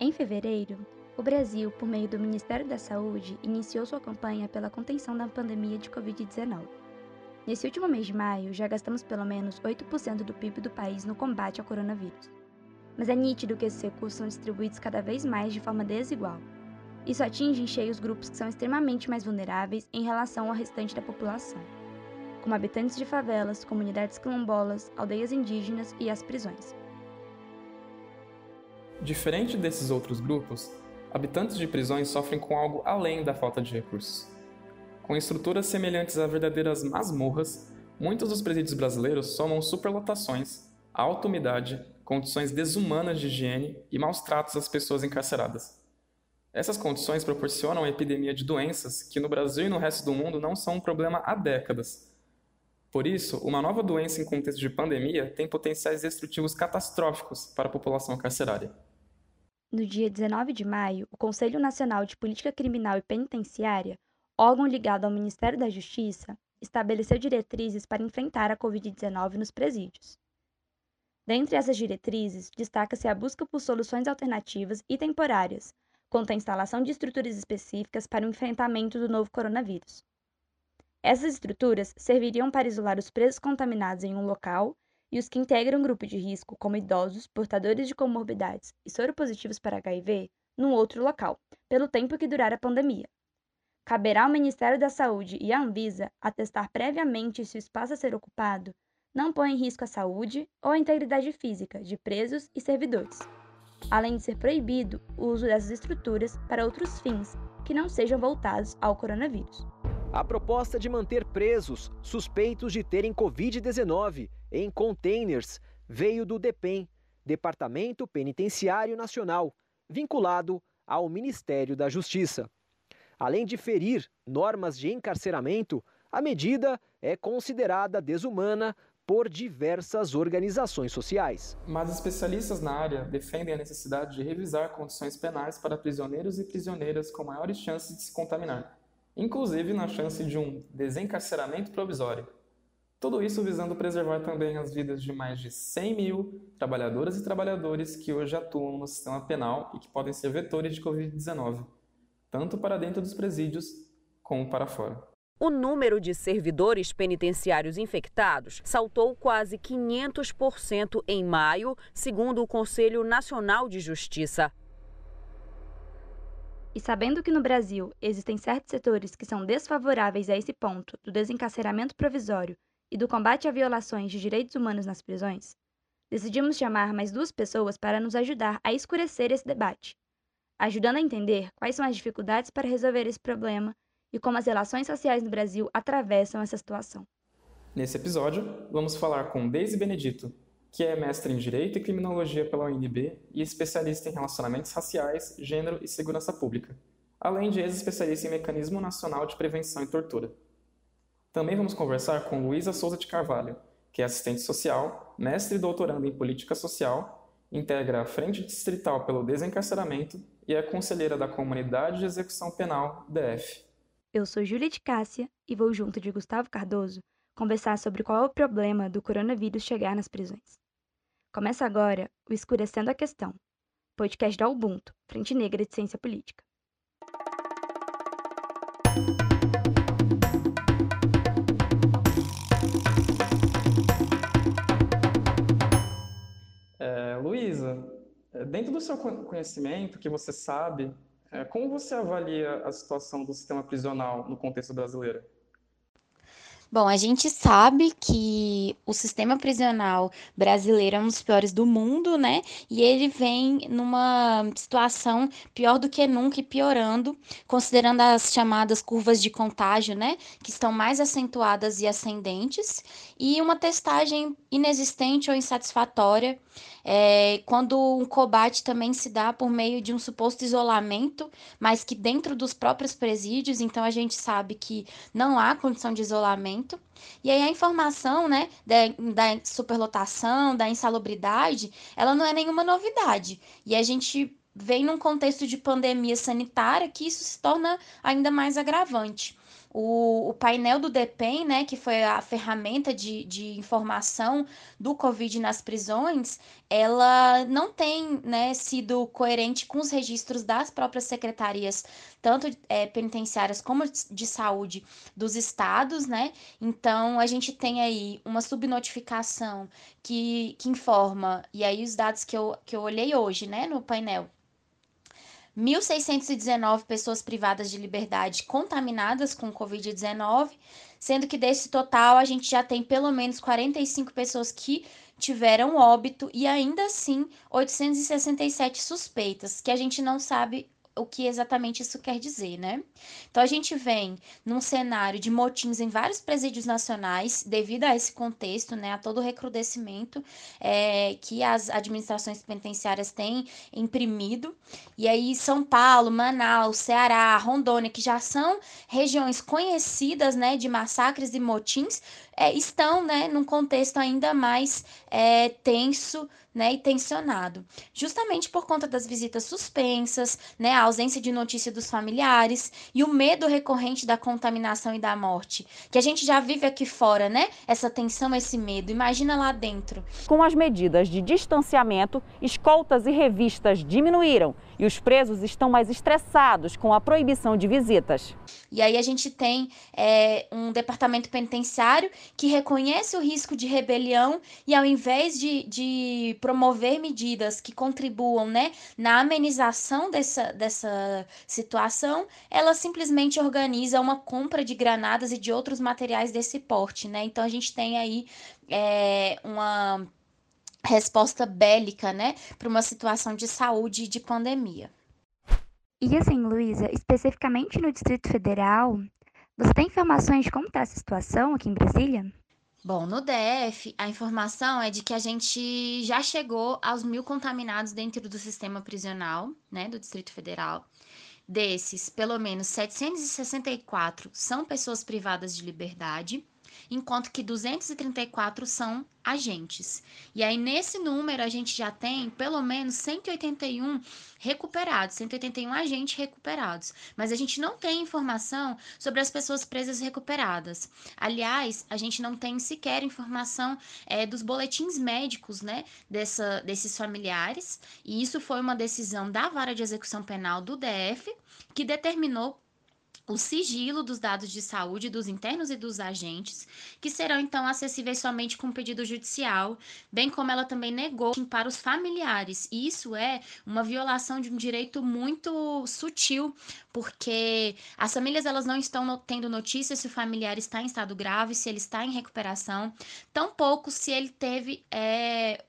Em fevereiro, o Brasil, por meio do Ministério da Saúde, iniciou sua campanha pela contenção da pandemia de Covid-19. Nesse último mês de maio, já gastamos pelo menos 8% do PIB do país no combate ao coronavírus. Mas é nítido que esses recursos são distribuídos cada vez mais de forma desigual. Isso atinge em cheio os grupos que são extremamente mais vulneráveis em relação ao restante da população, como habitantes de favelas, comunidades quilombolas, aldeias indígenas e as prisões. Diferente desses outros grupos, habitantes de prisões sofrem com algo além da falta de recursos. Com estruturas semelhantes a verdadeiras masmorras, muitos dos presídios brasileiros somam superlotações, alta umidade, condições desumanas de higiene e maus tratos às pessoas encarceradas. Essas condições proporcionam a epidemia de doenças que no Brasil e no resto do mundo não são um problema há décadas. Por isso, uma nova doença em contexto de pandemia tem potenciais destrutivos catastróficos para a população carcerária. No dia 19 de maio, o Conselho Nacional de Política Criminal e Penitenciária, órgão ligado ao Ministério da Justiça, estabeleceu diretrizes para enfrentar a Covid-19 nos presídios. Dentre essas diretrizes, destaca-se a busca por soluções alternativas e temporárias, quanto à instalação de estruturas específicas para o enfrentamento do novo coronavírus. Essas estruturas serviriam para isolar os presos contaminados em um local e os que integram grupo de risco, como idosos, portadores de comorbidades e soropositivos para HIV, num outro local, pelo tempo que durar a pandemia. Caberá ao Ministério da Saúde e à Anvisa atestar previamente se o espaço a ser ocupado não põe em risco a saúde ou a integridade física de presos e servidores, além de ser proibido o uso dessas estruturas para outros fins que não sejam voltados ao coronavírus. A proposta de manter presos suspeitos de terem Covid-19 em containers veio do DEPEN, Departamento Penitenciário Nacional, vinculado ao Ministério da Justiça. Além de ferir normas de encarceramento, a medida é considerada desumana por diversas organizações sociais. Mas especialistas na área defendem a necessidade de revisar condições penais para prisioneiros e prisioneiras com maiores chances de se contaminar, inclusive na chance de um desencarceramento provisório. Tudo isso visando preservar também as vidas de mais de 100 mil trabalhadoras e trabalhadores que hoje atuam no sistema penal e que podem ser vetores de Covid-19, tanto para dentro dos presídios como para fora. O número de servidores penitenciários infectados saltou quase 500% em maio, segundo o Conselho Nacional de Justiça. E sabendo que no Brasil existem certos setores que são desfavoráveis a esse ponto do desencarceramento provisório e do combate a violações de direitos humanos nas prisões, decidimos chamar mais duas pessoas para nos ajudar a escurecer esse debate, ajudando a entender quais são as dificuldades para resolver esse problema e como as relações sociais no Brasil atravessam essa situação. Nesse episódio, vamos falar com Deise Benedito, que é mestre em Direito e Criminologia pela UNB e especialista em relacionamentos raciais, gênero e segurança pública, além de ex-especialista em Mecanismo Nacional de Prevenção e Tortura. Também vamos conversar com Luísa Souza de Carvalho, que é assistente social, mestre e doutorando em política social, integra a Frente Distrital pelo Desencarceramento e é conselheira da Comunidade de Execução Penal, DF. Eu sou Júlia de Cássia e vou junto de Gustavo Cardoso conversar sobre qual é o problema do coronavírus chegar nas prisões. Começa agora o Escurecendo a Questão, podcast da Ubuntu, Frente Negra de Ciência Política. É, dentro do seu conhecimento, que você sabe, é, como você avalia a situação do sistema prisional no contexto brasileiro? Bom, a gente sabe que o sistema prisional brasileiro é um dos piores do mundo, né? E ele vem numa situação pior do que nunca e piorando, considerando as chamadas curvas de contágio, né? Que estão mais acentuadas e ascendentes, e uma testagem inexistente ou insatisfatória é, quando um combate também se dá por meio de um suposto isolamento, mas que dentro dos próprios presídios, então a gente sabe que não há condição de isolamento. E aí a informação, né, da, da superlotação, da insalubridade, ela não é nenhuma novidade. E a gente vem num contexto de pandemia sanitária que isso se torna ainda mais agravante. O, o painel do DEPEN, né, que foi a ferramenta de, de informação do Covid nas prisões, ela não tem né, sido coerente com os registros das próprias secretarias, tanto é, penitenciárias como de saúde dos estados, né? Então a gente tem aí uma subnotificação que, que informa, e aí os dados que eu, que eu olhei hoje, né, no painel, 1.619 pessoas privadas de liberdade contaminadas com Covid-19, sendo que desse total a gente já tem pelo menos 45 pessoas que tiveram óbito e ainda assim 867 suspeitas, que a gente não sabe o que exatamente isso quer dizer, né? Então a gente vem num cenário de motins em vários presídios nacionais, devido a esse contexto, né, a todo o recrudescimento é, que as administrações penitenciárias têm imprimido. E aí São Paulo, Manaus, Ceará, Rondônia, que já são regiões conhecidas, né, de massacres e motins, é, estão, né, num contexto ainda mais é, tenso né, e tensionado, justamente por conta das visitas suspensas, né, a ausência de notícia dos familiares e o medo recorrente da contaminação e da morte, que a gente já vive aqui fora, né? Essa tensão, esse medo. Imagina lá dentro. Com as medidas de distanciamento, escoltas e revistas diminuíram e os presos estão mais estressados com a proibição de visitas. E aí a gente tem é, um departamento penitenciário que reconhece o risco de rebelião e ao invés de, de promover medidas que contribuam né, na amenização dessa, dessa situação, ela simplesmente organiza uma compra de granadas e de outros materiais desse porte. Né? Então a gente tem aí é, uma resposta bélica, né, para uma situação de saúde e de pandemia. E assim, Luísa, especificamente no Distrito Federal, você tem informações de como está essa situação aqui em Brasília? Bom, no DF, a informação é de que a gente já chegou aos mil contaminados dentro do sistema prisional, né, do Distrito Federal. Desses, pelo menos 764 são pessoas privadas de liberdade enquanto que 234 são agentes. E aí, nesse número, a gente já tem pelo menos 181 recuperados, 181 agentes recuperados. Mas a gente não tem informação sobre as pessoas presas recuperadas. Aliás, a gente não tem sequer informação é, dos boletins médicos, né, dessa, desses familiares. E isso foi uma decisão da Vara de Execução Penal do DF, que determinou o sigilo dos dados de saúde dos internos e dos agentes, que serão então acessíveis somente com pedido judicial, bem como ela também negou para os familiares. E isso é uma violação de um direito muito sutil, porque as famílias elas não estão tendo notícia se o familiar está em estado grave, se ele está em recuperação, tampouco se ele teve é,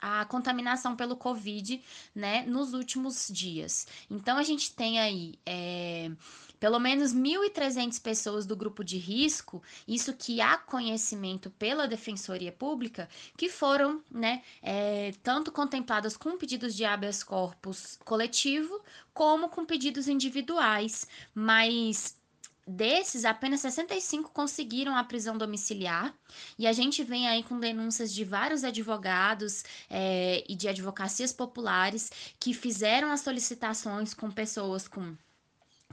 a contaminação pelo Covid, né, nos últimos dias. Então a gente tem aí é, pelo menos 1.300 pessoas do grupo de risco, isso que há conhecimento pela Defensoria Pública, que foram, né, é, tanto contempladas com pedidos de habeas corpus coletivo, como com pedidos individuais, mas Desses, apenas 65 conseguiram a prisão domiciliar, e a gente vem aí com denúncias de vários advogados é, e de advocacias populares que fizeram as solicitações com pessoas com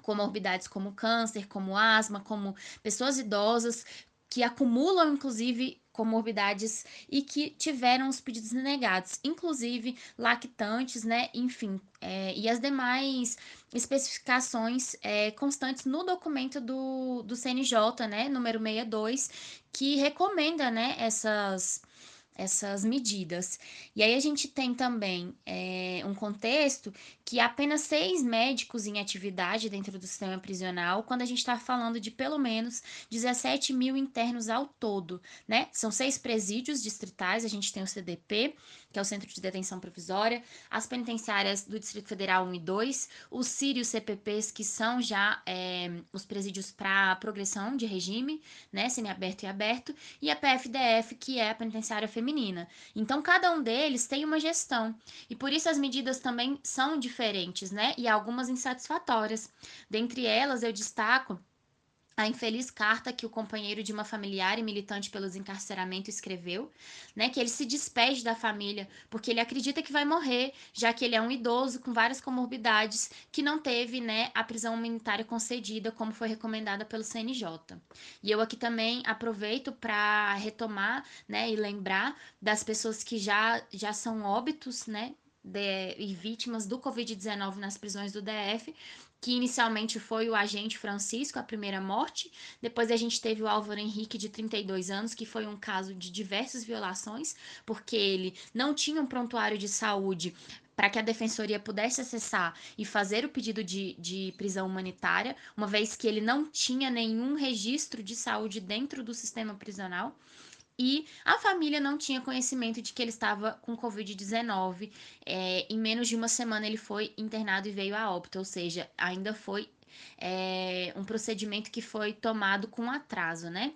comorbidades como câncer, como asma, como pessoas idosas que acumulam inclusive comorbidades e que tiveram os pedidos negados, inclusive lactantes, né? Enfim, é, e as demais especificações é, constantes no documento do, do CNJ, né? Número 62, que recomenda, né? Essas essas medidas. E aí a gente tem também é, um contexto que apenas seis médicos em atividade dentro do sistema prisional, quando a gente está falando de pelo menos 17 mil internos ao todo, né? São seis presídios distritais, a gente tem o CDP, que é o Centro de Detenção Provisória, as penitenciárias do Distrito Federal 1 e 2, os CIRIOS CPPs, que são já é, os presídios para progressão de regime, né? Semiaberto e aberto, e a PFDF, que é a penitenciária feminina feminina. Então, cada um deles tem uma gestão. E por isso as medidas também são diferentes, né? E algumas insatisfatórias. Dentre elas, eu destaco a infeliz carta que o companheiro de uma familiar e militante pelo desencarceramento escreveu, né, que ele se despede da família porque ele acredita que vai morrer, já que ele é um idoso com várias comorbidades que não teve, né, a prisão humanitária concedida como foi recomendada pelo CNJ. E eu aqui também aproveito para retomar, né, e lembrar das pessoas que já já são óbitos, né, de, e vítimas do Covid-19 nas prisões do DF, que inicialmente foi o agente Francisco, a primeira morte. Depois a gente teve o Álvaro Henrique, de 32 anos, que foi um caso de diversas violações, porque ele não tinha um prontuário de saúde para que a defensoria pudesse acessar e fazer o pedido de, de prisão humanitária, uma vez que ele não tinha nenhum registro de saúde dentro do sistema prisional e a família não tinha conhecimento de que ele estava com Covid-19. É, em menos de uma semana ele foi internado e veio a óbito, ou seja, ainda foi é, um procedimento que foi tomado com atraso, né?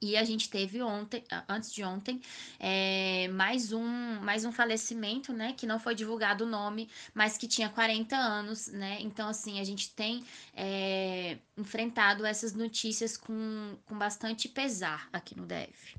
E a gente teve ontem, antes de ontem, é, mais, um, mais um falecimento, né? Que não foi divulgado o nome, mas que tinha 40 anos, né? Então, assim, a gente tem é, enfrentado essas notícias com, com bastante pesar aqui no DF.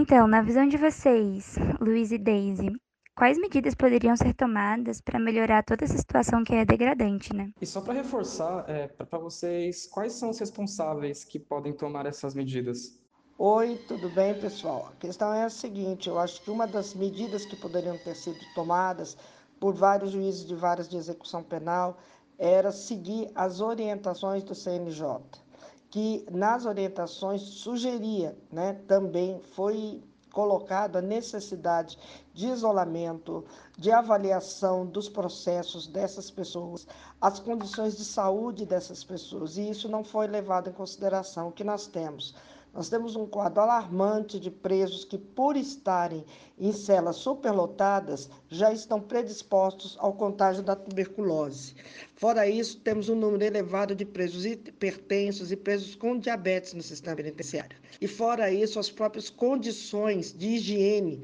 Então, na visão de vocês, Luiz e Daisy, quais medidas poderiam ser tomadas para melhorar toda essa situação que é degradante, né? E só para reforçar, é, para vocês, quais são os responsáveis que podem tomar essas medidas? Oi, tudo bem, pessoal? A questão é a seguinte: eu acho que uma das medidas que poderiam ter sido tomadas por vários juízes de várias de execução penal era seguir as orientações do CNJ que nas orientações sugeria, né, também foi colocado a necessidade de isolamento, de avaliação dos processos dessas pessoas, as condições de saúde dessas pessoas, e isso não foi levado em consideração. O que nós temos? Nós temos um quadro alarmante de presos que, por estarem em celas superlotadas, já estão predispostos ao contágio da tuberculose. Fora isso, temos um número elevado de presos hipertensos e presos com diabetes no sistema penitenciário. E fora isso, as próprias condições de higiene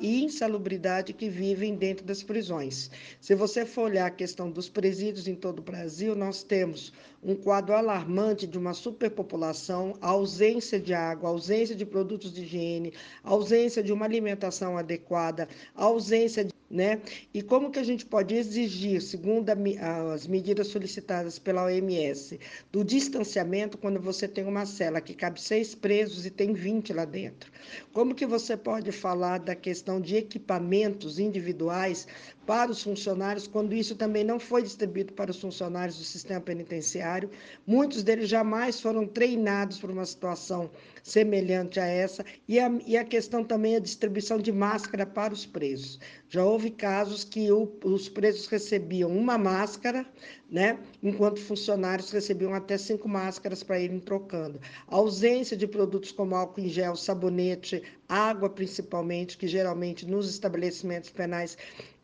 e insalubridade que vivem dentro das prisões. Se você for olhar a questão dos presídios em todo o Brasil, nós temos um quadro alarmante de uma superpopulação, ausência de água, ausência de produtos de higiene, ausência de uma alimentação adequada, ausência de né? E como que a gente pode exigir, segundo a, as medidas solicitadas pela OMS, do distanciamento quando você tem uma cela que cabe seis presos e tem 20 lá dentro? Como que você pode falar da questão de equipamentos individuais para os funcionários, quando isso também não foi distribuído para os funcionários do sistema penitenciário. Muitos deles jamais foram treinados para uma situação semelhante a essa, e a, e a questão também é a distribuição de máscara para os presos. Já houve casos que o, os presos recebiam uma máscara, né, enquanto funcionários recebiam até cinco máscaras para irem trocando. A ausência de produtos como álcool em gel, sabonete, água principalmente, que geralmente nos estabelecimentos penais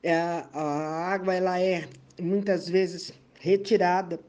é, a água ela é muitas vezes retirada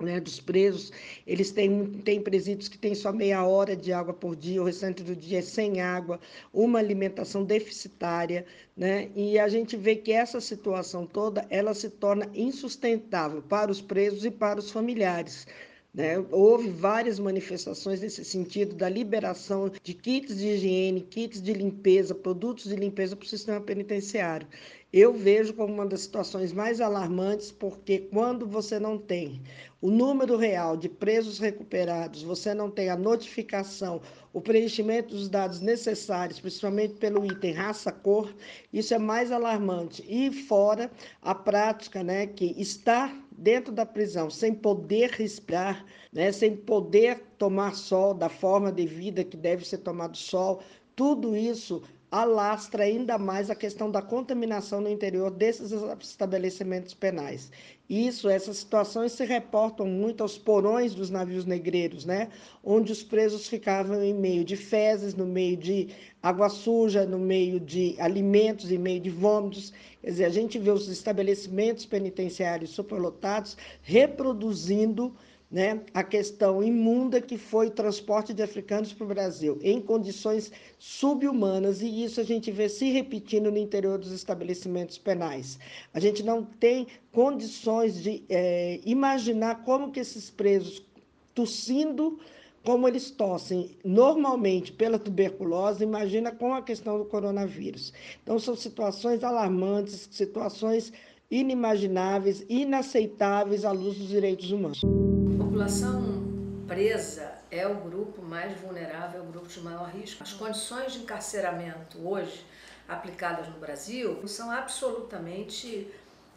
né, dos presos, eles têm, têm presídios que têm só meia hora de água por dia, o restante do dia é sem água, uma alimentação deficitária, né, e a gente vê que essa situação toda, ela se torna insustentável para os presos e para os familiares. Né? Houve várias manifestações nesse sentido da liberação de kits de higiene, kits de limpeza, produtos de limpeza para o sistema penitenciário eu vejo como uma das situações mais alarmantes, porque quando você não tem o número real de presos recuperados, você não tem a notificação, o preenchimento dos dados necessários, principalmente pelo item raça-cor, isso é mais alarmante. E fora a prática, né, que está dentro da prisão sem poder respirar, né, sem poder tomar sol da forma devida que deve ser tomado sol, tudo isso alastra ainda mais a questão da contaminação no interior desses estabelecimentos penais. Isso, essas situações se reportam muito aos porões dos navios negreiros, né? Onde os presos ficavam em meio de fezes, no meio de água suja, no meio de alimentos, em meio de vômitos. Quer dizer, a gente vê os estabelecimentos penitenciários superlotados reproduzindo né, a questão imunda que foi o transporte de africanos para o Brasil, em condições subhumanas, e isso a gente vê se repetindo no interior dos estabelecimentos penais. A gente não tem condições de é, imaginar como que esses presos tossindo como eles tossem normalmente pela tuberculose, imagina com a questão do coronavírus. Então, são situações alarmantes, situações inimagináveis, inaceitáveis à luz dos direitos humanos. A população presa é o grupo mais vulnerável, é o grupo de maior risco. As condições de encarceramento hoje aplicadas no Brasil são absolutamente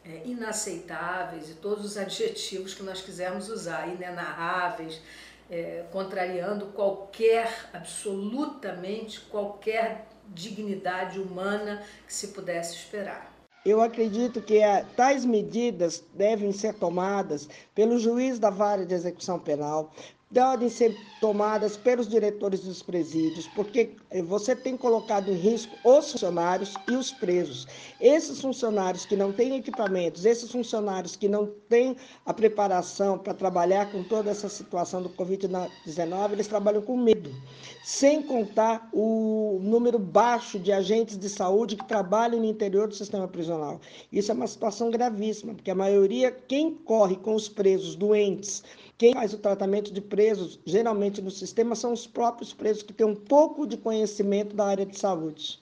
é, inaceitáveis e todos os adjetivos que nós quisermos usar, inenarráveis, é, contrariando qualquer, absolutamente qualquer dignidade humana que se pudesse esperar. Eu acredito que a, tais medidas devem ser tomadas pelo juiz da vara de execução penal, devem ser tomadas pelos diretores dos presídios, porque eh, você tem colocado em risco os funcionários e os presos. Esses funcionários que não têm equipamentos, esses funcionários que não têm a preparação para trabalhar com toda essa situação do Covid-19, eles trabalham com medo, sem contar o número baixo de agentes de saúde que trabalham no interior do sistema prisional. Isso é uma situação gravíssima, porque a maioria, quem corre com os presos doentes, quem faz o tratamento de presos, geralmente no sistema, são os próprios presos que têm um pouco de conhecimento da área de saúde.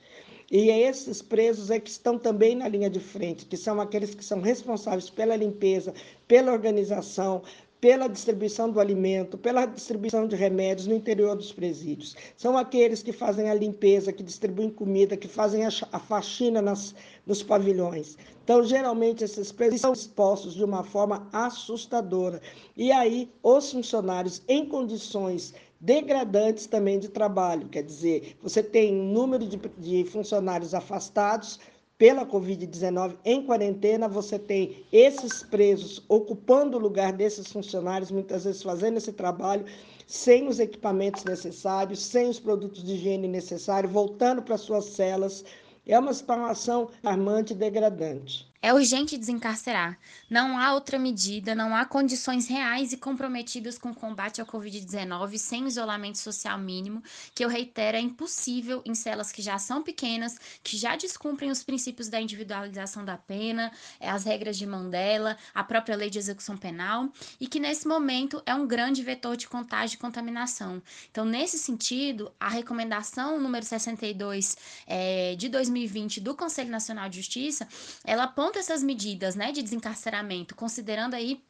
E esses presos é que estão também na linha de frente, que são aqueles que são responsáveis pela limpeza, pela organização, pela distribuição do alimento, pela distribuição de remédios no interior dos presídios. São aqueles que fazem a limpeza, que distribuem comida, que fazem a faxina nas, nos pavilhões. Então, geralmente, esses presos são expostos de uma forma assustadora. E aí, os funcionários em condições degradantes também de trabalho, quer dizer, você tem um número de, de funcionários afastados, pela Covid-19 em quarentena, você tem esses presos ocupando o lugar desses funcionários, muitas vezes fazendo esse trabalho sem os equipamentos necessários, sem os produtos de higiene necessários, voltando para suas celas. É uma situação armante e degradante. É urgente desencarcerar. Não há outra medida, não há condições reais e comprometidas com o combate ao Covid-19 sem isolamento social mínimo, que eu reitero é impossível em celas que já são pequenas, que já descumprem os princípios da individualização da pena, é, as regras de Mandela, a própria lei de execução penal, e que nesse momento é um grande vetor de contágio e contaminação. Então, nesse sentido, a recomendação número 62 é, de 2020 do Conselho Nacional de Justiça, ela aponta essas medidas né, de desencarceramento, considerando aí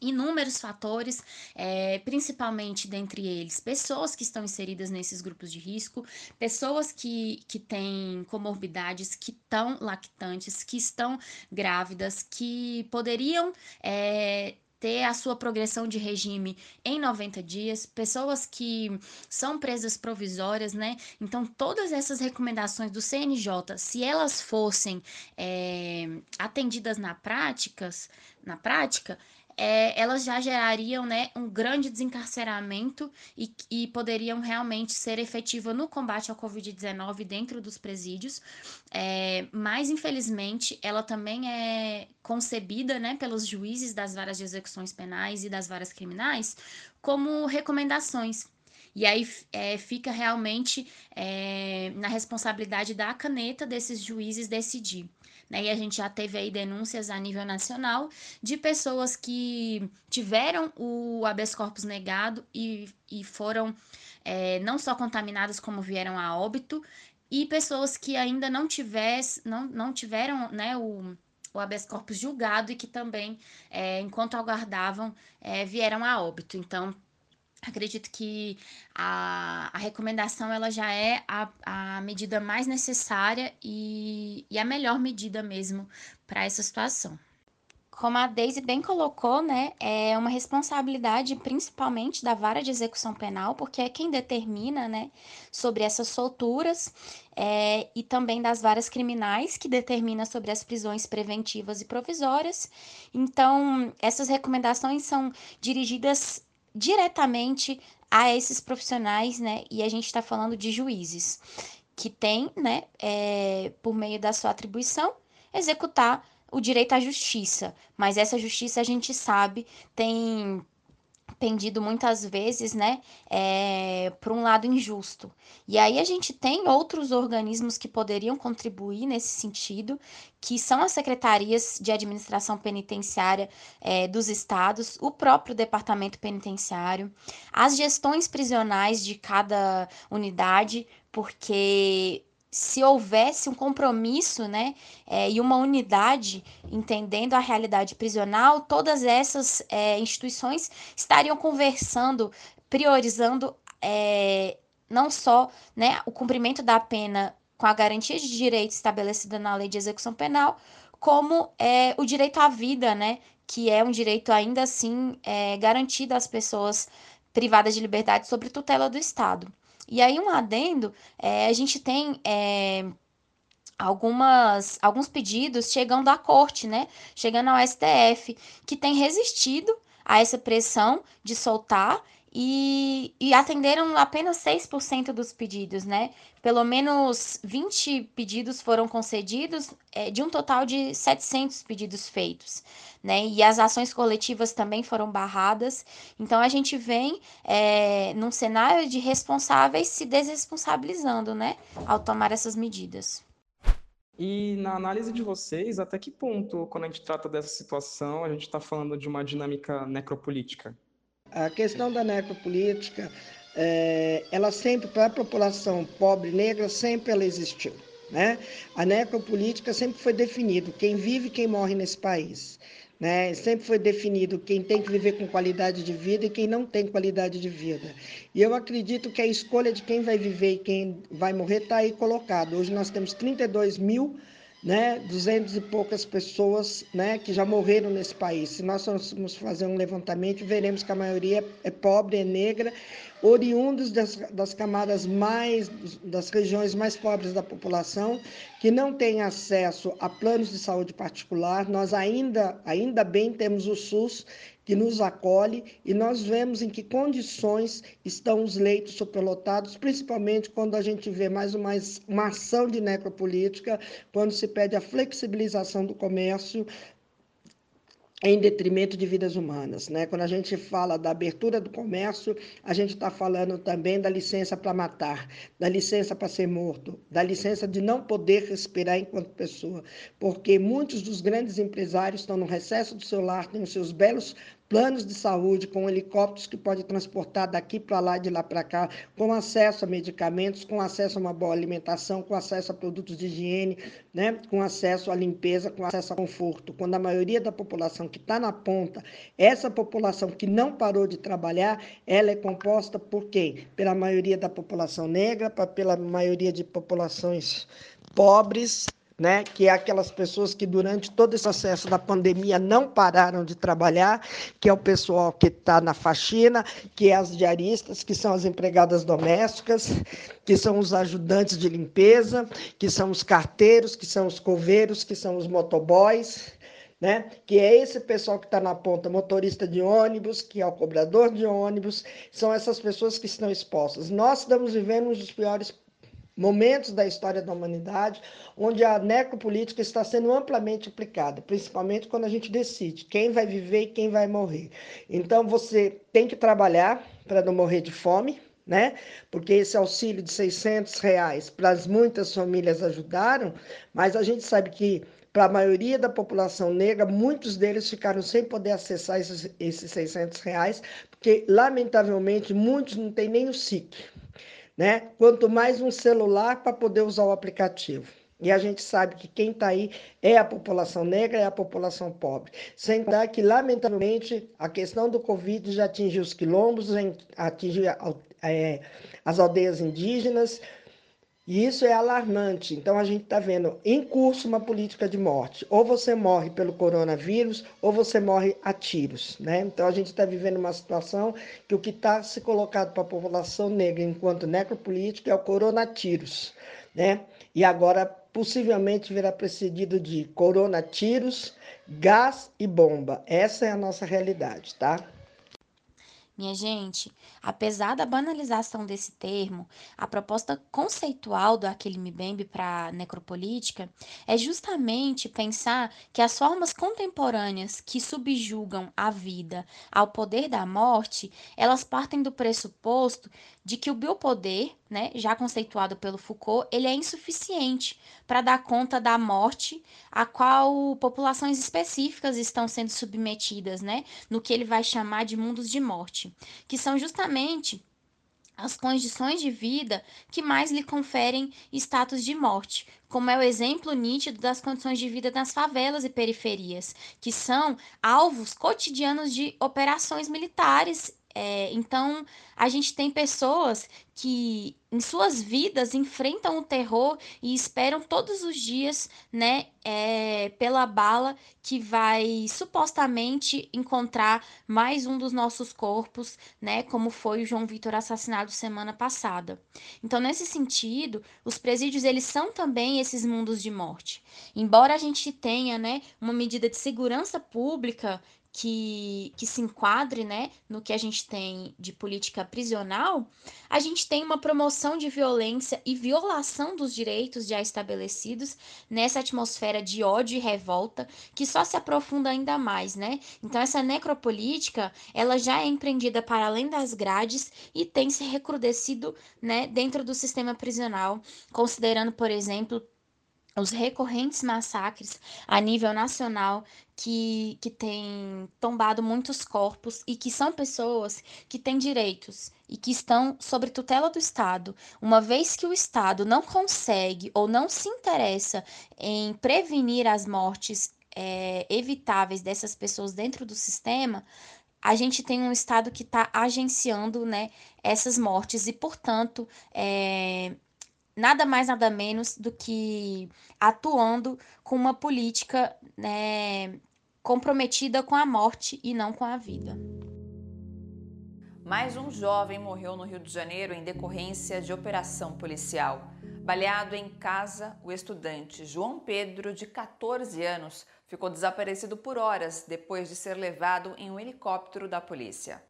inúmeros fatores, é, principalmente dentre eles pessoas que estão inseridas nesses grupos de risco, pessoas que, que têm comorbidades, que estão lactantes, que estão grávidas, que poderiam é, ter a sua progressão de regime em 90 dias, pessoas que são presas provisórias, né? Então, todas essas recomendações do CNJ, se elas fossem é, atendidas na prática, na prática, é, elas já gerariam né, um grande desencarceramento e, e poderiam realmente ser efetivas no combate ao Covid-19 dentro dos presídios. É, mas, infelizmente, ela também é concebida né, pelos juízes das varas de execuções penais e das varas criminais como recomendações. E aí é, fica realmente é, na responsabilidade da caneta desses juízes decidir. Né? E a gente já teve aí denúncias a nível nacional de pessoas que tiveram o habeas corpus negado e, e foram é, não só contaminadas, como vieram a óbito, e pessoas que ainda não, tivesse, não, não tiveram né, o, o habeas corpus julgado e que também, é, enquanto aguardavam, é, vieram a óbito. Então, acredito que a, a recomendação ela já é a, a medida mais necessária e, e a melhor medida mesmo para essa situação. Como a Daisy bem colocou, né, é uma responsabilidade principalmente da vara de execução penal, porque é quem determina, né, sobre essas solturas é, e também das varas criminais, que determina sobre as prisões preventivas e provisórias. Então, essas recomendações são dirigidas diretamente a esses profissionais, né? E a gente está falando de juízes que têm, né, é, por meio da sua atribuição, executar o direito à justiça. Mas essa justiça a gente sabe tem pendido muitas vezes, né, é, por um lado injusto. E aí a gente tem outros organismos que poderiam contribuir nesse sentido, que são as secretarias de administração penitenciária é, dos estados, o próprio departamento penitenciário, as gestões prisionais de cada unidade, porque se houvesse um compromisso né, é, e uma unidade, entendendo a realidade prisional, todas essas é, instituições estariam conversando, priorizando é, não só né, o cumprimento da pena com a garantia de direito estabelecida na lei de execução penal, como é, o direito à vida, né, que é um direito ainda assim é, garantido às pessoas privadas de liberdade sob tutela do Estado. E aí, um adendo, é, a gente tem é, algumas, alguns pedidos chegando à corte, né? Chegando ao STF, que tem resistido a essa pressão de soltar e, e atenderam apenas 6% dos pedidos, né? Pelo menos 20 pedidos foram concedidos, é, de um total de 700 pedidos feitos, né? E as ações coletivas também foram barradas. Então, a gente vem é, num cenário de responsáveis se desresponsabilizando, né? Ao tomar essas medidas. E na análise de vocês, até que ponto, quando a gente trata dessa situação, a gente está falando de uma dinâmica necropolítica? A questão da necropolítica, é, ela sempre, para a população pobre negra, sempre ela existiu. Né? A necropolítica sempre foi definido quem vive e quem morre nesse país. Né? Sempre foi definido quem tem que viver com qualidade de vida e quem não tem qualidade de vida. E eu acredito que a escolha de quem vai viver e quem vai morrer está aí colocado. Hoje nós temos 32 mil né, duzentos e poucas pessoas né, que já morreram nesse país. Se nós formos fazer um levantamento, veremos que a maioria é pobre, é negra, oriundos das, das camadas mais, das regiões mais pobres da população, que não têm acesso a planos de saúde particular. Nós ainda, ainda bem temos o SUS, que nos acolhe e nós vemos em que condições estão os leitos superlotados, principalmente quando a gente vê mais uma, uma ação de necropolítica, quando se pede a flexibilização do comércio, em detrimento de vidas humanas. Né? Quando a gente fala da abertura do comércio, a gente está falando também da licença para matar, da licença para ser morto, da licença de não poder respirar enquanto pessoa, porque muitos dos grandes empresários estão no recesso do seu lar, têm os seus belos planos de saúde com helicópteros que pode transportar daqui para lá, de lá para cá, com acesso a medicamentos, com acesso a uma boa alimentação, com acesso a produtos de higiene, né? com acesso à limpeza, com acesso a conforto. Quando a maioria da população que está na ponta, essa população que não parou de trabalhar, ela é composta por quem? Pela maioria da população negra, pela maioria de populações pobres, né, que é aquelas pessoas que durante todo esse processo da pandemia não pararam de trabalhar, que é o pessoal que está na faxina, que é as diaristas, que são as empregadas domésticas, que são os ajudantes de limpeza, que são os carteiros, que são os coveiros, que são os motoboys, né? que é esse pessoal que está na ponta, motorista de ônibus, que é o cobrador de ônibus, são essas pessoas que estão expostas. Nós estamos vivendo um dos piores momentos da história da humanidade onde a necropolítica está sendo amplamente aplicada, principalmente quando a gente decide quem vai viver e quem vai morrer. Então você tem que trabalhar para não morrer de fome, né? Porque esse auxílio de 600 reais para as muitas famílias ajudaram, mas a gente sabe que para a maioria da população negra, muitos deles ficaram sem poder acessar esses, esses 600 reais, porque lamentavelmente muitos não têm nem o SIC né? Quanto mais um celular para poder usar o aplicativo. E a gente sabe que quem está aí é a população negra, é a população pobre. Sem contar que, lamentavelmente, a questão do Covid já atingiu os quilombos, atingiu é, as aldeias indígenas, e isso é alarmante. Então, a gente está vendo em curso uma política de morte. Ou você morre pelo coronavírus, ou você morre a tiros. Né? Então, a gente está vivendo uma situação que o que está se colocado para a população negra enquanto necropolítica é o coronatiros. Né? E agora, possivelmente, virá precedido de coronatiros, gás e bomba. Essa é a nossa realidade, tá? Minha gente, apesar da banalização desse termo, a proposta conceitual do Aquile Mbembe para a necropolítica é justamente pensar que as formas contemporâneas que subjugam a vida ao poder da morte, elas partem do pressuposto de que o biopoder, né, já conceituado pelo Foucault, ele é insuficiente para dar conta da morte a qual populações específicas estão sendo submetidas, né, no que ele vai chamar de mundos de morte, que são justamente as condições de vida que mais lhe conferem status de morte, como é o exemplo nítido das condições de vida nas favelas e periferias, que são alvos cotidianos de operações militares é, então, a gente tem pessoas que em suas vidas enfrentam o terror e esperam todos os dias, né, é, pela bala que vai supostamente encontrar mais um dos nossos corpos, né, como foi o João Vitor assassinado semana passada. Então, nesse sentido, os presídios eles são também esses mundos de morte. Embora a gente tenha, né, uma medida de segurança pública que, que se enquadre né, no que a gente tem de política prisional, a gente tem uma promoção de violência e violação dos direitos já estabelecidos nessa atmosfera de ódio e revolta que só se aprofunda ainda mais, né? Então essa necropolítica, ela já é empreendida para além das grades e tem se recrudescido, né, dentro do sistema prisional, considerando, por exemplo, os recorrentes massacres a nível nacional que, que têm tombado muitos corpos e que são pessoas que têm direitos e que estão sob tutela do Estado. Uma vez que o Estado não consegue ou não se interessa em prevenir as mortes é, evitáveis dessas pessoas dentro do sistema, a gente tem um Estado que está agenciando né, essas mortes e, portanto, é, nada mais, nada menos do que atuando com uma política né, comprometida com a morte e não com a vida. Mais um jovem morreu no Rio de Janeiro em decorrência de operação policial. Baleado em casa, o estudante João Pedro, de 14 anos, ficou desaparecido por horas depois de ser levado em um helicóptero da polícia.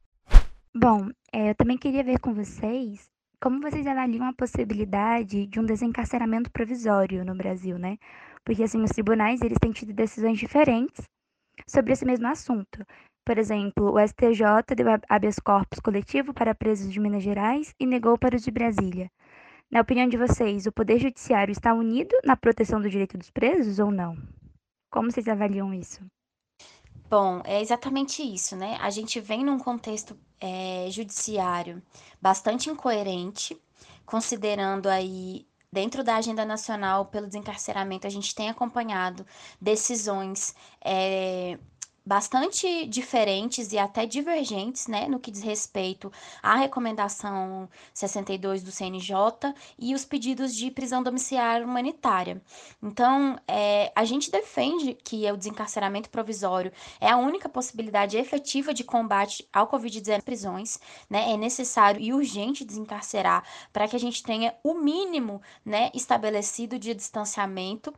Bom, é, eu também queria ver com vocês como vocês avaliam a possibilidade de um desencarceramento provisório no Brasil, né? Porque assim, os tribunais, eles têm tido decisões diferentes sobre esse mesmo assunto. Por exemplo, o STJ deu habeas corpus coletivo para presos de Minas Gerais e negou para os de Brasília. Na opinião de vocês, o Poder Judiciário está unido na proteção do direito dos presos ou não? Como vocês avaliam isso? Bom, é exatamente isso, né? A gente vem num contexto é, judiciário bastante incoerente, considerando aí dentro da agenda nacional pelo desencarceramento, a gente tem acompanhado decisões é, bastante diferentes e até divergentes, né, no que diz respeito à recomendação 62 do CNJ e os pedidos de prisão domiciliar humanitária. Então, é, a gente defende que o desencarceramento provisório é a única possibilidade efetiva de combate ao Covid-19 prisões, né, é necessário e urgente desencarcerar para que a gente tenha o mínimo, né, estabelecido de distanciamento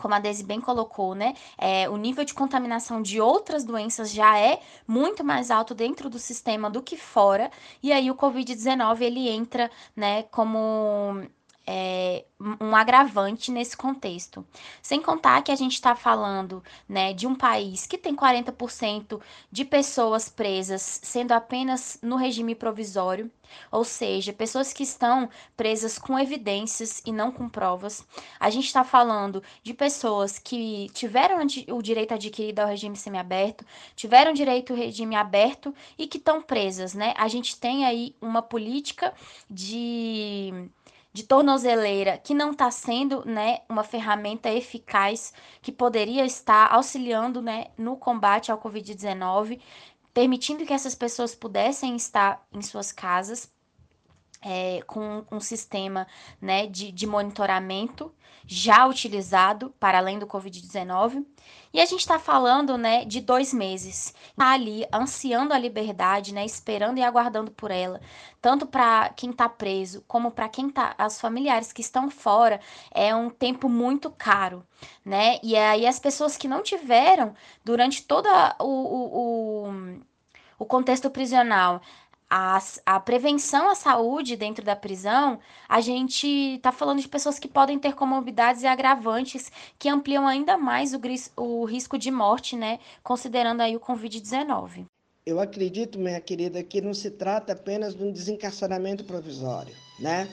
como a Desi bem colocou, né? É, o nível de contaminação de outras doenças já é muito mais alto dentro do sistema do que fora, e aí o Covid-19 ele entra, né, como é, um agravante nesse contexto. Sem contar que a gente está falando né, de um país que tem 40% de pessoas presas sendo apenas no regime provisório, ou seja, pessoas que estão presas com evidências e não com provas. A gente está falando de pessoas que tiveram o direito adquirido ao regime semiaberto, tiveram direito ao regime aberto e que estão presas, né? A gente tem aí uma política de de tornozeleira que não está sendo né, uma ferramenta eficaz que poderia estar auxiliando né, no combate ao Covid-19, permitindo que essas pessoas pudessem estar em suas casas é, com um sistema né, de, de monitoramento já utilizado para além do Covid-19. E a gente está falando né, de dois meses. Está ali ansiando a liberdade, né, esperando e aguardando por ela. Tanto para quem está preso, como para quem tá. As familiares que estão fora. É um tempo muito caro. Né? E aí as pessoas que não tiveram durante toda o, o, o o contexto prisional, a, a prevenção à saúde dentro da prisão, a gente está falando de pessoas que podem ter comorbidades e agravantes que ampliam ainda mais o, o risco de morte, né? Considerando aí o Covid-19. Eu acredito, minha querida, que não se trata apenas de um desencarceramento provisório, né?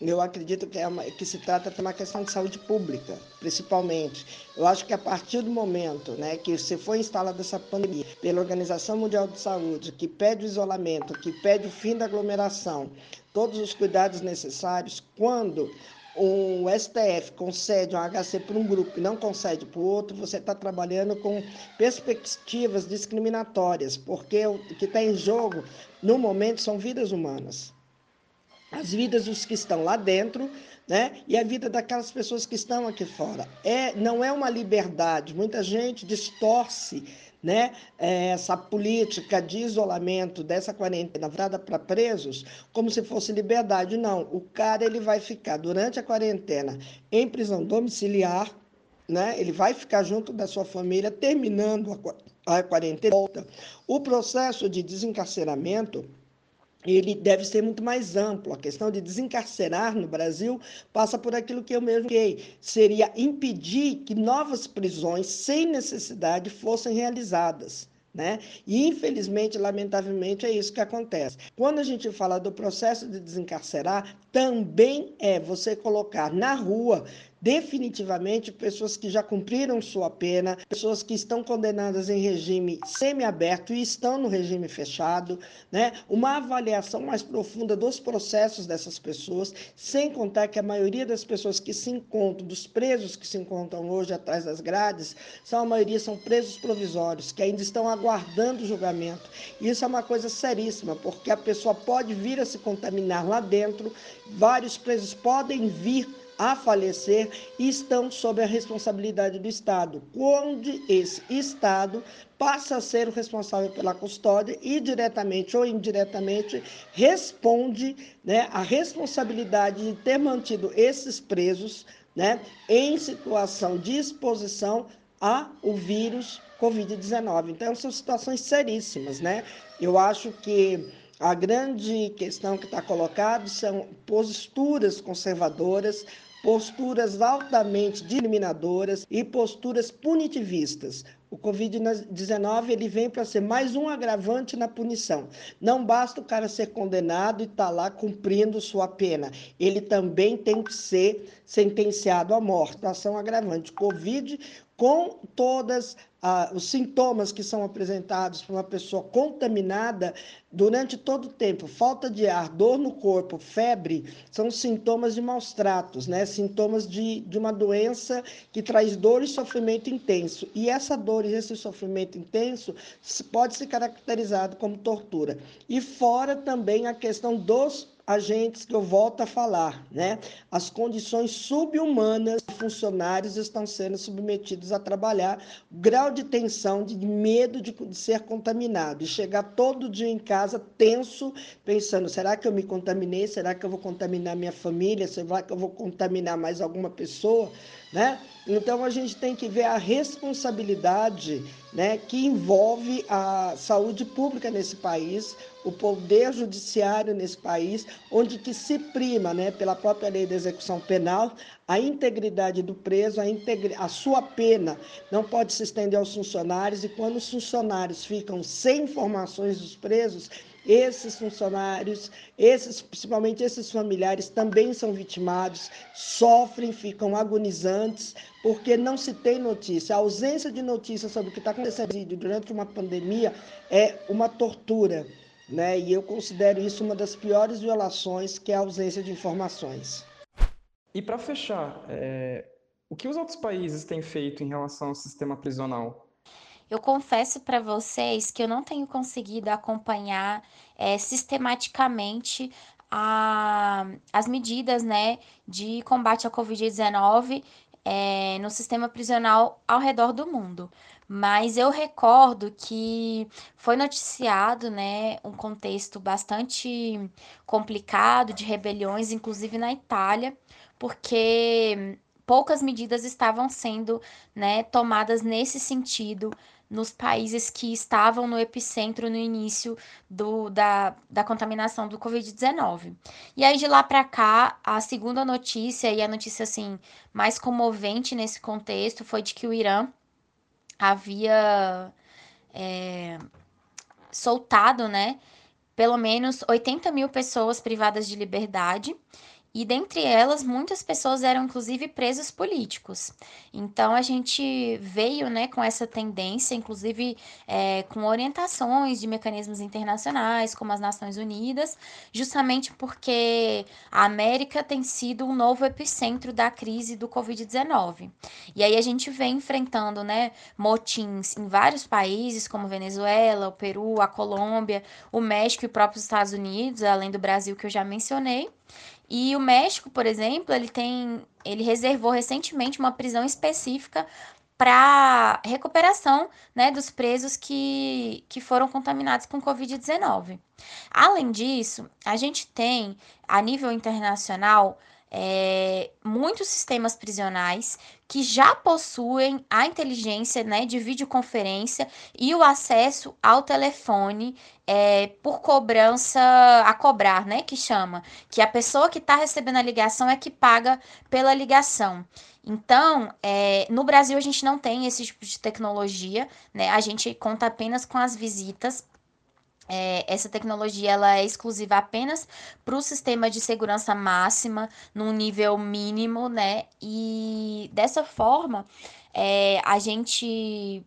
Eu acredito que, é uma, que se trata de uma questão de saúde pública, principalmente. Eu acho que a partir do momento né, que se foi instalada essa pandemia pela Organização Mundial de Saúde, que pede o isolamento, que pede o fim da aglomeração, todos os cuidados necessários, quando o STF concede um HC para um grupo e não concede para o outro, você está trabalhando com perspectivas discriminatórias, porque o que está em jogo, no momento, são vidas humanas as vidas dos que estão lá dentro, né? E a vida daquelas pessoas que estão aqui fora. É, não é uma liberdade. Muita gente distorce, né? É, essa política de isolamento dessa quarentena vrada para presos como se fosse liberdade. Não, o cara ele vai ficar durante a quarentena em prisão domiciliar, né? Ele vai ficar junto da sua família terminando a, a quarentena. O processo de desencarceramento ele deve ser muito mais amplo. A questão de desencarcerar no Brasil passa por aquilo que eu mesmo fiquei, seria impedir que novas prisões sem necessidade fossem realizadas. Né? E infelizmente, lamentavelmente, é isso que acontece. Quando a gente fala do processo de desencarcerar, também é você colocar na rua definitivamente pessoas que já cumpriram sua pena, pessoas que estão condenadas em regime semiaberto e estão no regime fechado, né? Uma avaliação mais profunda dos processos dessas pessoas, sem contar que a maioria das pessoas que se encontram, dos presos que se encontram hoje atrás das grades, são a maioria são presos provisórios, que ainda estão aguardando o julgamento. Isso é uma coisa seríssima, porque a pessoa pode vir a se contaminar lá dentro, vários presos podem vir a falecer estão sob a responsabilidade do Estado, quando esse Estado passa a ser o responsável pela custódia e diretamente ou indiretamente responde né, a responsabilidade de ter mantido esses presos né, em situação de exposição ao vírus Covid-19. Então, são situações seríssimas, né? Eu acho que a grande questão que está colocada são posturas conservadoras, posturas altamente discriminadoras e posturas punitivistas. O Covid-19 ele vem para ser mais um agravante na punição. Não basta o cara ser condenado e estar tá lá cumprindo sua pena. Ele também tem que ser sentenciado à morte. Ação agravante. Covid com todos ah, os sintomas que são apresentados por uma pessoa contaminada durante todo o tempo, falta de ar, dor no corpo, febre, são sintomas de maus tratos, né? sintomas de, de uma doença que traz dor e sofrimento intenso. E essa dor e esse sofrimento intenso pode ser caracterizado como tortura. E fora também a questão dos agentes que eu volto a falar, né? As condições subhumanas funcionários estão sendo submetidos a trabalhar, grau de tensão, de medo de, de ser contaminado, e chegar todo dia em casa tenso, pensando: será que eu me contaminei? Será que eu vou contaminar minha família? Será que eu vou contaminar mais alguma pessoa? Né? Então a gente tem que ver a responsabilidade né, que envolve a saúde pública nesse país, o poder judiciário nesse país, onde que se prima, né, pela própria lei da execução penal, a integridade do preso, a, integri a sua pena não pode se estender aos funcionários, e quando os funcionários ficam sem informações dos presos, esses funcionários, esses, principalmente esses familiares, também são vitimados, sofrem, ficam agonizantes, porque não se tem notícia. A ausência de notícia sobre o que está acontecendo durante uma pandemia é uma tortura. Né? E eu considero isso uma das piores violações, que é a ausência de informações. E para fechar, é... o que os outros países têm feito em relação ao sistema prisional? Eu confesso para vocês que eu não tenho conseguido acompanhar é, sistematicamente a, as medidas né, de combate à Covid-19 é, no sistema prisional ao redor do mundo. Mas eu recordo que foi noticiado né, um contexto bastante complicado de rebeliões, inclusive na Itália, porque poucas medidas estavam sendo né, tomadas nesse sentido nos países que estavam no epicentro no início do, da, da contaminação do Covid-19. E aí, de lá para cá, a segunda notícia, e a notícia assim mais comovente nesse contexto, foi de que o Irã havia é, soltado, né? Pelo menos 80 mil pessoas privadas de liberdade e dentre elas, muitas pessoas eram inclusive presos políticos. Então a gente veio né, com essa tendência, inclusive é, com orientações de mecanismos internacionais, como as Nações Unidas, justamente porque a América tem sido um novo epicentro da crise do Covid-19. E aí a gente vem enfrentando né, motins em vários países, como Venezuela, o Peru, a Colômbia, o México e os próprios Estados Unidos, além do Brasil que eu já mencionei. E o México, por exemplo, ele tem, ele reservou recentemente uma prisão específica para recuperação né, dos presos que, que foram contaminados com Covid-19. Além disso, a gente tem, a nível internacional, é, muitos sistemas prisionais que já possuem a inteligência né, de videoconferência e o acesso ao telefone é, por cobrança a cobrar, né? Que chama. Que a pessoa que está recebendo a ligação é que paga pela ligação. Então, é, no Brasil a gente não tem esse tipo de tecnologia, né? A gente conta apenas com as visitas é, essa tecnologia ela é exclusiva apenas para o sistema de segurança máxima, num nível mínimo, né? E dessa forma, é, a gente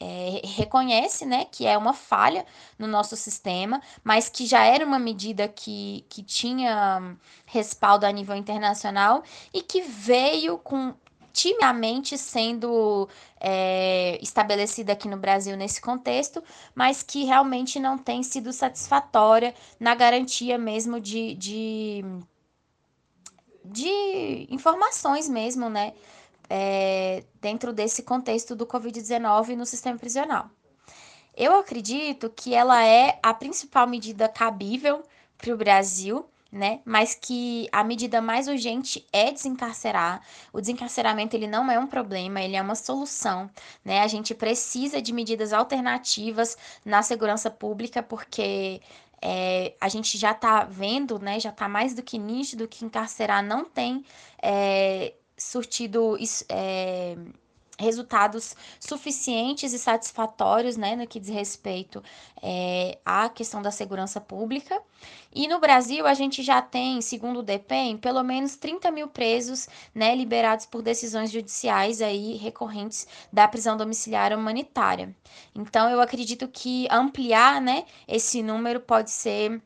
é, reconhece né, que é uma falha no nosso sistema, mas que já era uma medida que, que tinha respaldo a nível internacional e que veio com timidamente sendo é, estabelecida aqui no Brasil nesse contexto, mas que realmente não tem sido satisfatória na garantia mesmo de, de, de informações mesmo, né? É, dentro desse contexto do Covid-19 no sistema prisional. Eu acredito que ela é a principal medida cabível para o Brasil, né? Mas que a medida mais urgente é desencarcerar. O desencarceramento ele não é um problema, ele é uma solução, né? A gente precisa de medidas alternativas na segurança pública porque é, a gente já está vendo, né? Já está mais do que nítido que encarcerar não tem é, surtido é, resultados suficientes e satisfatórios, né, no que diz respeito é, à questão da segurança pública. E no Brasil, a gente já tem, segundo o DEPEN, pelo menos 30 mil presos, né, liberados por decisões judiciais aí recorrentes da prisão domiciliar humanitária. Então, eu acredito que ampliar, né, esse número pode ser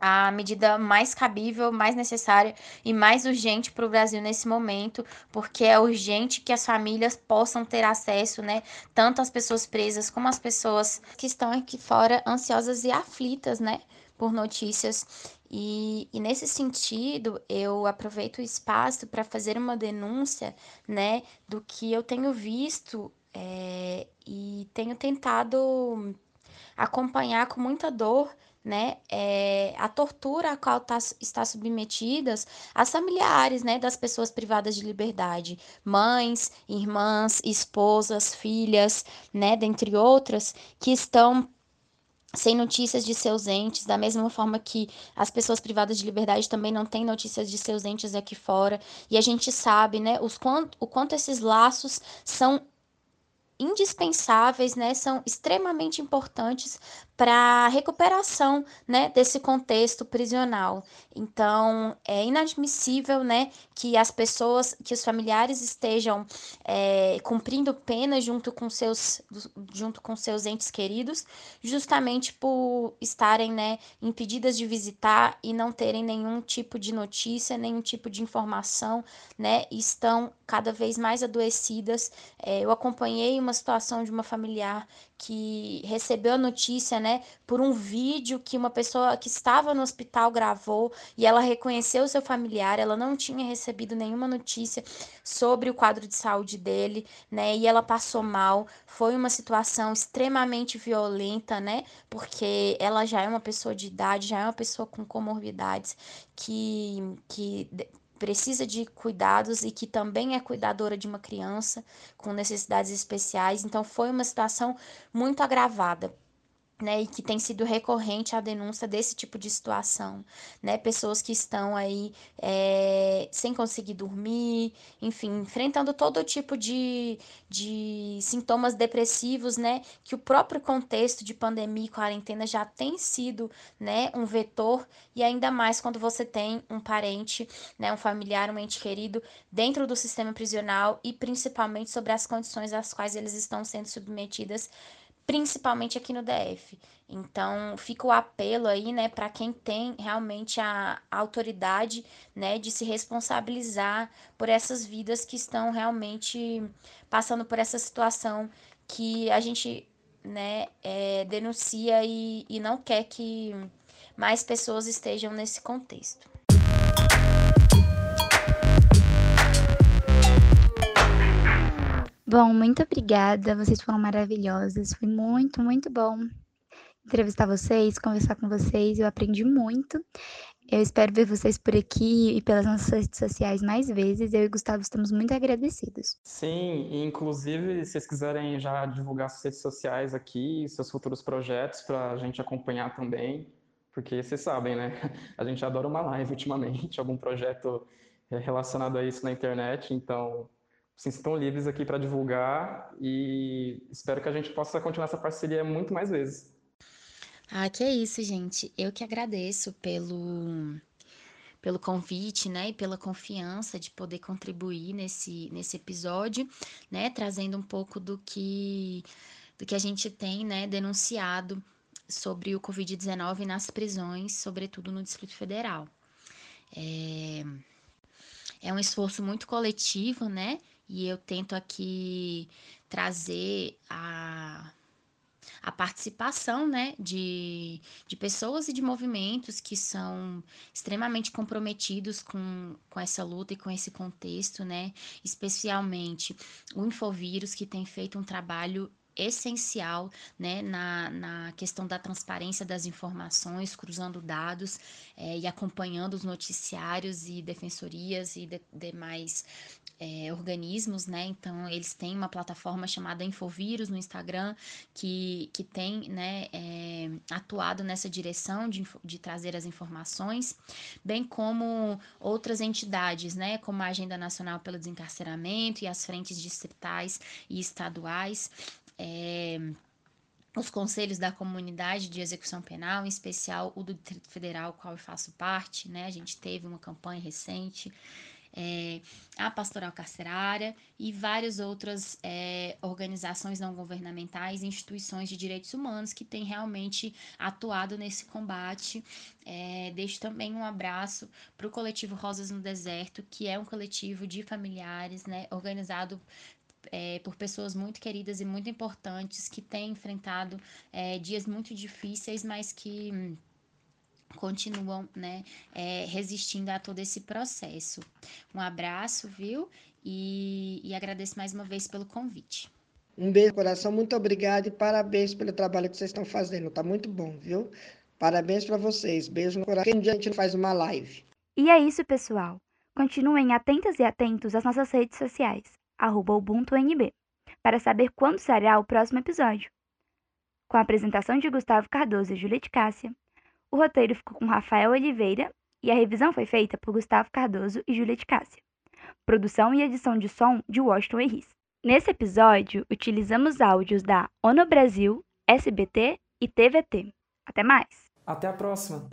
a medida mais cabível, mais necessária e mais urgente para o Brasil nesse momento, porque é urgente que as famílias possam ter acesso, né, tanto as pessoas presas como as pessoas que estão aqui fora ansiosas e aflitas, né, por notícias. E, e nesse sentido, eu aproveito o espaço para fazer uma denúncia, né, do que eu tenho visto é, e tenho tentado acompanhar com muita dor né, é, a tortura a qual tá, está submetidas as familiares, né, das pessoas privadas de liberdade, mães, irmãs, esposas, filhas, né, dentre outras, que estão sem notícias de seus entes, da mesma forma que as pessoas privadas de liberdade também não têm notícias de seus entes aqui fora. E a gente sabe, né, os quanto, o quanto esses laços são indispensáveis, né, são extremamente importantes para recuperação né, desse contexto prisional. Então, é inadmissível né, que as pessoas, que os familiares estejam é, cumprindo pena junto com, seus, junto com seus entes queridos, justamente por estarem né, impedidas de visitar e não terem nenhum tipo de notícia, nenhum tipo de informação, né, estão cada vez mais adoecidas. É, eu acompanhei uma situação de uma familiar que recebeu a notícia, né, por um vídeo que uma pessoa que estava no hospital gravou e ela reconheceu o seu familiar, ela não tinha recebido nenhuma notícia sobre o quadro de saúde dele, né, e ela passou mal. Foi uma situação extremamente violenta, né, porque ela já é uma pessoa de idade, já é uma pessoa com comorbidades que que precisa de cuidados e que também é cuidadora de uma criança com necessidades especiais. Então foi uma situação muito agravada né, e que tem sido recorrente a denúncia desse tipo de situação, né, pessoas que estão aí é, sem conseguir dormir, enfim, enfrentando todo tipo de, de sintomas depressivos, né, que o próprio contexto de pandemia e quarentena já tem sido, né, um vetor, e ainda mais quando você tem um parente, né, um familiar, um ente querido dentro do sistema prisional e principalmente sobre as condições às quais eles estão sendo submetidas principalmente aqui no DF. Então, fica o apelo aí, né, para quem tem realmente a, autoridade, né, de se responsabilizar por essas vidas que estão realmente passando por essa situação que a gente, né, é, denuncia e, e não quer que mais pessoas estejam nesse contexto. Bom, muito obrigada. Vocês foram maravilhosas. Foi muito, muito bom entrevistar vocês, conversar com vocês. Eu aprendi muito. Eu espero ver vocês por aqui e pelas nossas redes sociais mais vezes. Eu e Gustavo estamos muito agradecidos. Sim, inclusive, se vocês quiserem já divulgar suas redes sociais aqui, seus futuros projetos, para a gente acompanhar também, porque vocês sabem, né? A gente adora uma live ultimamente, algum projeto relacionado a isso na internet, então Sim, estão livres aqui para divulgar e espero que a gente possa continuar essa parceria muito mais vezes. Ah, que é isso, gente. Eu que agradeço pelo pelo convite, né, e pela confiança de poder contribuir nesse nesse episódio, né, trazendo um pouco do que do que a gente tem, né, denunciado sobre o COVID-19 nas prisões, sobretudo no Distrito Federal. É, é um esforço muito coletivo, né? E eu tento aqui trazer a, a participação né, de, de pessoas e de movimentos que são extremamente comprometidos com, com essa luta e com esse contexto, né? especialmente o Infovírus, que tem feito um trabalho essencial né, na, na questão da transparência das informações, cruzando dados é, e acompanhando os noticiários e defensorias e de, demais é, organismos, né? Então, eles têm uma plataforma chamada Infovírus no Instagram que, que tem né, é, atuado nessa direção de, de trazer as informações, bem como outras entidades, né? Como a Agenda Nacional pelo Desencarceramento e as frentes distritais e estaduais é, os conselhos da comunidade de execução penal, em especial o do Distrito Federal, qual eu faço parte, né? A gente teve uma campanha recente, é, a Pastoral Carcerária e várias outras é, organizações não governamentais, instituições de direitos humanos que têm realmente atuado nesse combate. É, deixo também um abraço para o coletivo Rosas no Deserto, que é um coletivo de familiares, né, organizado é, por pessoas muito queridas e muito importantes que têm enfrentado é, dias muito difíceis, mas que continuam né, é, resistindo a todo esse processo. Um abraço, viu? E, e agradeço mais uma vez pelo convite. Um beijo no coração, muito obrigado e parabéns pelo trabalho que vocês estão fazendo. Tá muito bom, viu? Parabéns para vocês. Beijo no coração. Dia a gente faz uma live. E é isso, pessoal. Continuem atentas e atentos às nossas redes sociais arroba UbuntuNB, para saber quando será o próximo episódio. Com a apresentação de Gustavo Cardoso e Juliette Cássia, o roteiro ficou com Rafael Oliveira e a revisão foi feita por Gustavo Cardoso e Juliette Cássia. Produção e edição de som de Washington Erris. Nesse episódio, utilizamos áudios da ONU Brasil, SBT e TVT. Até mais! Até a próxima!